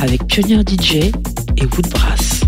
avec Pionnier DJ et Woodbrass.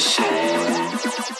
soul.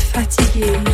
fatigué.